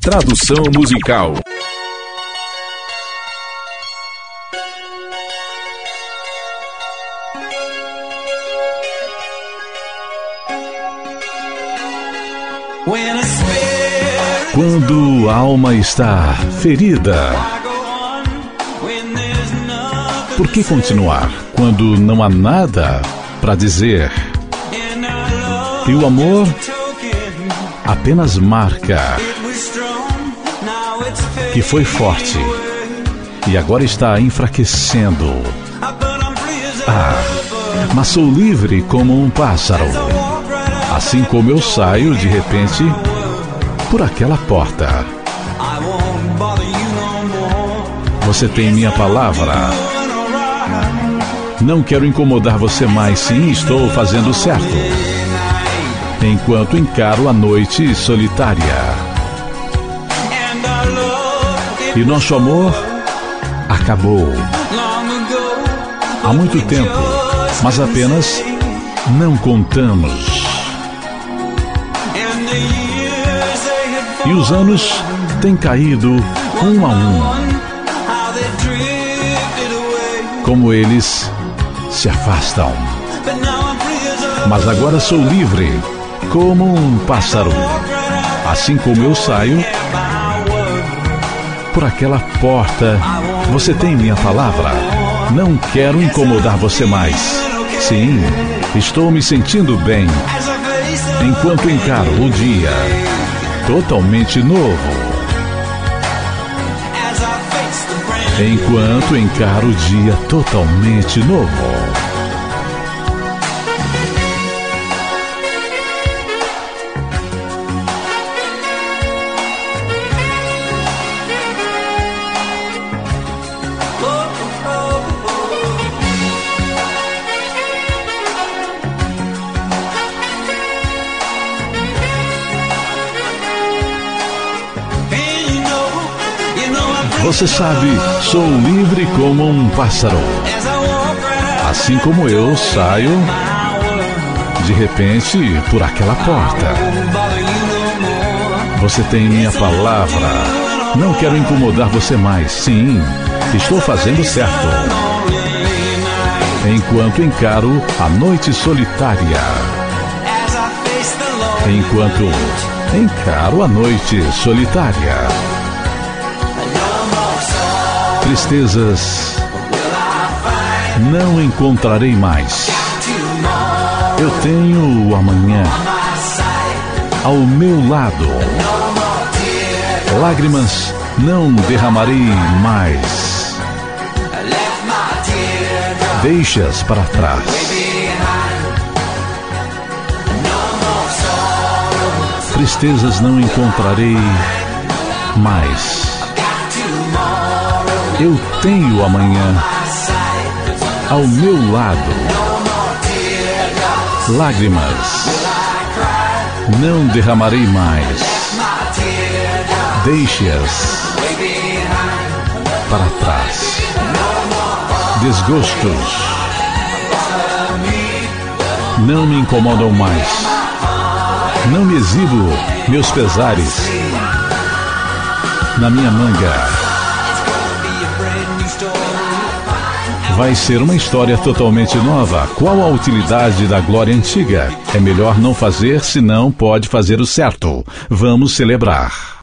Tradução musical. Quando a alma está ferida, por que continuar quando não há nada para dizer? E o amor apenas marca que foi forte e agora está enfraquecendo. Ah, mas sou livre como um pássaro. Assim como eu saio de repente por aquela porta. Você tem minha palavra. Não quero incomodar você mais, sim, estou fazendo certo. Enquanto encaro a noite solitária. E nosso amor acabou. Há muito tempo, mas apenas não contamos. E os anos têm caído um a um. Como eles se afastam. Mas agora sou livre, como um pássaro. Assim como eu saio por aquela porta, você tem minha palavra. Não quero incomodar você mais. Sim, estou me sentindo bem enquanto encaro o dia totalmente novo. Enquanto encaro o dia totalmente novo. Você sabe, sou livre como um pássaro. Assim como eu saio de repente por aquela porta. Você tem minha palavra. Não quero incomodar você mais. Sim, estou fazendo certo. Enquanto encaro a noite solitária. Enquanto encaro a noite solitária tristezas não encontrarei mais. Eu tenho o amanhã ao meu lado. Lágrimas não derramarei mais. Deixas para trás. Tristezas não encontrarei mais. Eu tenho amanhã ao meu lado. Lágrimas não derramarei mais. Deixe-as para trás. Desgostos não me incomodam mais. Não me exibo meus pesares na minha manga. Vai ser uma história totalmente nova. Qual a utilidade da glória antiga? É melhor não fazer, senão pode fazer o certo. Vamos celebrar.